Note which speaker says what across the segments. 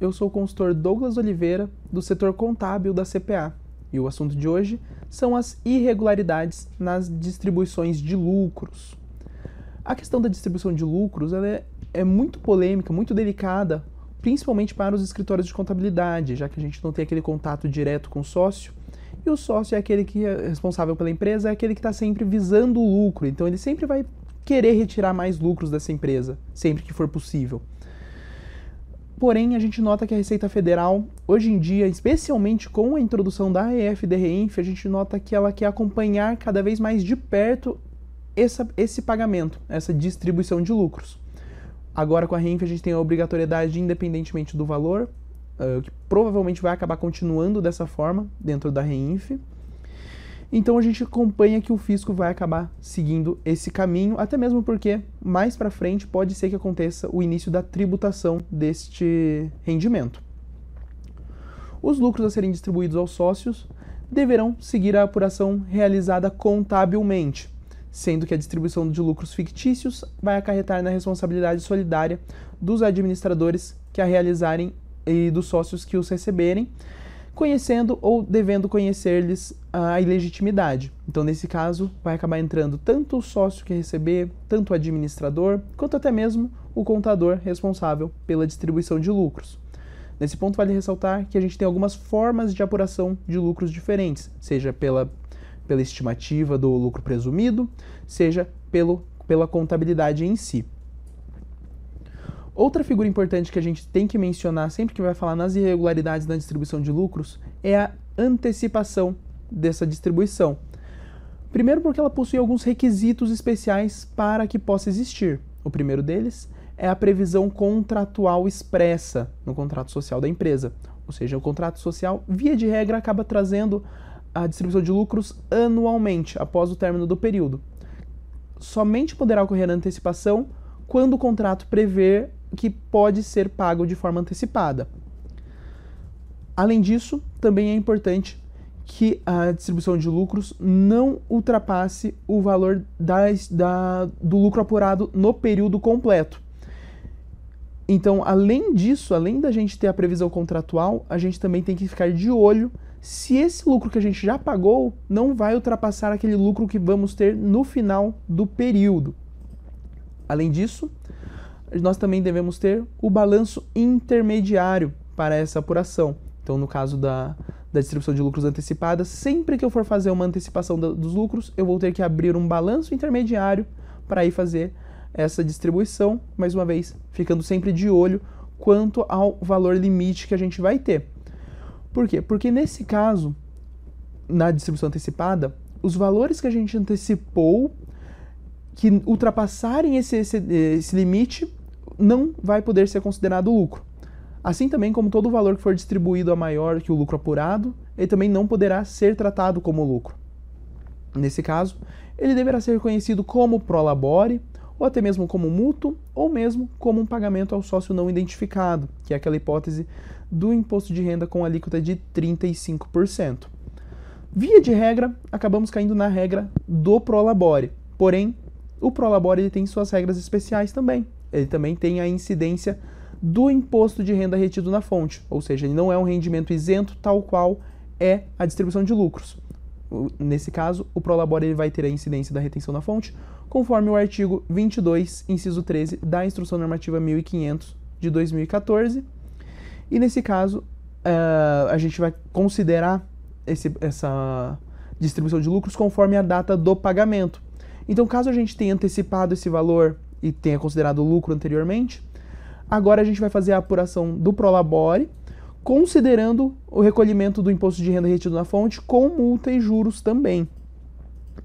Speaker 1: eu sou o consultor Douglas Oliveira, do setor contábil da CPA, e o assunto de hoje são as irregularidades nas distribuições de lucros. A questão da distribuição de lucros é, é muito polêmica, muito delicada, principalmente para os escritórios de contabilidade, já que a gente não tem aquele contato direto com o sócio, e o sócio é aquele que é responsável pela empresa, é aquele que está sempre visando o lucro, então ele sempre vai querer retirar mais lucros dessa empresa, sempre que for possível. Porém, a gente nota que a Receita Federal, hoje em dia, especialmente com a introdução da EFDRINF, a gente nota que ela quer acompanhar cada vez mais de perto essa, esse pagamento, essa distribuição de lucros. Agora, com a REINF, a gente tem a obrigatoriedade, independentemente do valor, uh, que provavelmente vai acabar continuando dessa forma dentro da REINF. Então a gente acompanha que o fisco vai acabar seguindo esse caminho, até mesmo porque mais para frente pode ser que aconteça o início da tributação deste rendimento. Os lucros a serem distribuídos aos sócios deverão seguir a apuração realizada contabilmente, sendo que a distribuição de lucros fictícios vai acarretar na responsabilidade solidária dos administradores que a realizarem e dos sócios que os receberem, conhecendo ou devendo conhecer-lhes a ilegitimidade. Então, nesse caso, vai acabar entrando tanto o sócio que receber, tanto o administrador, quanto até mesmo o contador responsável pela distribuição de lucros. Nesse ponto, vale ressaltar que a gente tem algumas formas de apuração de lucros diferentes, seja pela, pela estimativa do lucro presumido, seja pelo, pela contabilidade em si. Outra figura importante que a gente tem que mencionar sempre que vai falar nas irregularidades na distribuição de lucros é a antecipação dessa distribuição. Primeiro, porque ela possui alguns requisitos especiais para que possa existir. O primeiro deles é a previsão contratual expressa no contrato social da empresa. Ou seja, o contrato social, via de regra, acaba trazendo a distribuição de lucros anualmente, após o término do período. Somente poderá ocorrer a antecipação quando o contrato prever que pode ser pago de forma antecipada. Além disso, também é importante que a distribuição de lucros não ultrapasse o valor das, da, do lucro apurado no período completo. Então, além disso, além da gente ter a previsão contratual, a gente também tem que ficar de olho se esse lucro que a gente já pagou não vai ultrapassar aquele lucro que vamos ter no final do período. Além disso, nós também devemos ter o balanço intermediário para essa apuração. Então, no caso da, da distribuição de lucros antecipada, sempre que eu for fazer uma antecipação do, dos lucros, eu vou ter que abrir um balanço intermediário para ir fazer essa distribuição, mais uma vez, ficando sempre de olho quanto ao valor limite que a gente vai ter. Por quê? Porque nesse caso, na distribuição antecipada, os valores que a gente antecipou que ultrapassarem esse, esse, esse limite não vai poder ser considerado lucro. Assim também como todo valor que for distribuído a maior que o lucro apurado, ele também não poderá ser tratado como lucro. Nesse caso, ele deverá ser reconhecido como prolabore, ou até mesmo como mútuo, ou mesmo como um pagamento ao sócio não identificado, que é aquela hipótese do imposto de renda com alíquota de 35%. Via de regra, acabamos caindo na regra do prolabore. Porém, o prolabore tem suas regras especiais também. Ele também tem a incidência do imposto de renda retido na fonte, ou seja, ele não é um rendimento isento tal qual é a distribuição de lucros. Nesse caso, o Prolabore ele vai ter a incidência da retenção na fonte, conforme o artigo 22, inciso 13 da Instrução Normativa 1500 de 2014. E nesse caso, uh, a gente vai considerar esse, essa distribuição de lucros conforme a data do pagamento. Então, caso a gente tenha antecipado esse valor e tenha considerado lucro anteriormente, Agora a gente vai fazer a apuração do Prolabore, considerando o recolhimento do imposto de renda retido na fonte com multa e juros também.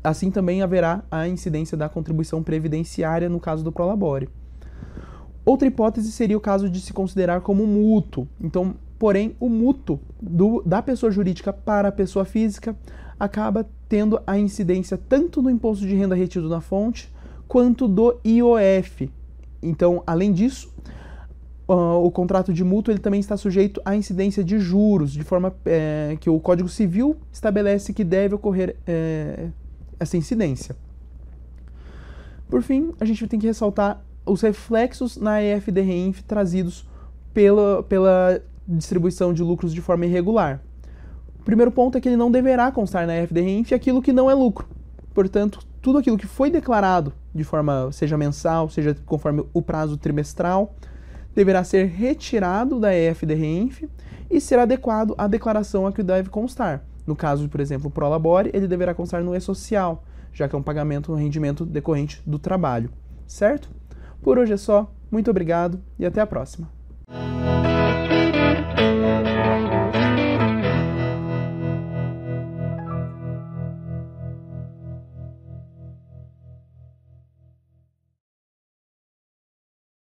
Speaker 1: Assim também haverá a incidência da contribuição previdenciária no caso do Prolabore. Outra hipótese seria o caso de se considerar como mútuo. Então, porém, o mútuo do, da pessoa jurídica para a pessoa física acaba tendo a incidência tanto do imposto de renda retido na fonte quanto do IOF. Então, além disso, uh, o contrato de mútuo ele também está sujeito à incidência de juros, de forma é, que o Código Civil estabelece que deve ocorrer é, essa incidência. Por fim, a gente tem que ressaltar os reflexos na EFDRINF trazidos pela, pela distribuição de lucros de forma irregular. O primeiro ponto é que ele não deverá constar na FDRINF aquilo que não é lucro. Portanto, tudo aquilo que foi declarado de forma, seja mensal, seja conforme o prazo trimestral, deverá ser retirado da EFDRINF e ser adequado à declaração a que deve constar. No caso, por exemplo, o Prolabore, ele deverá constar no E-Social, já que é um pagamento, um rendimento decorrente do trabalho. Certo? Por hoje é só. Muito obrigado e até a próxima.